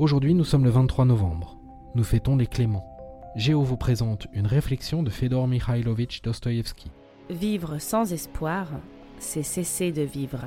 Aujourd'hui, nous sommes le 23 novembre. Nous fêtons les Cléments. Géo vous présente une réflexion de Fedor Mikhailovitch Dostoïevski. Vivre sans espoir, c'est cesser de vivre.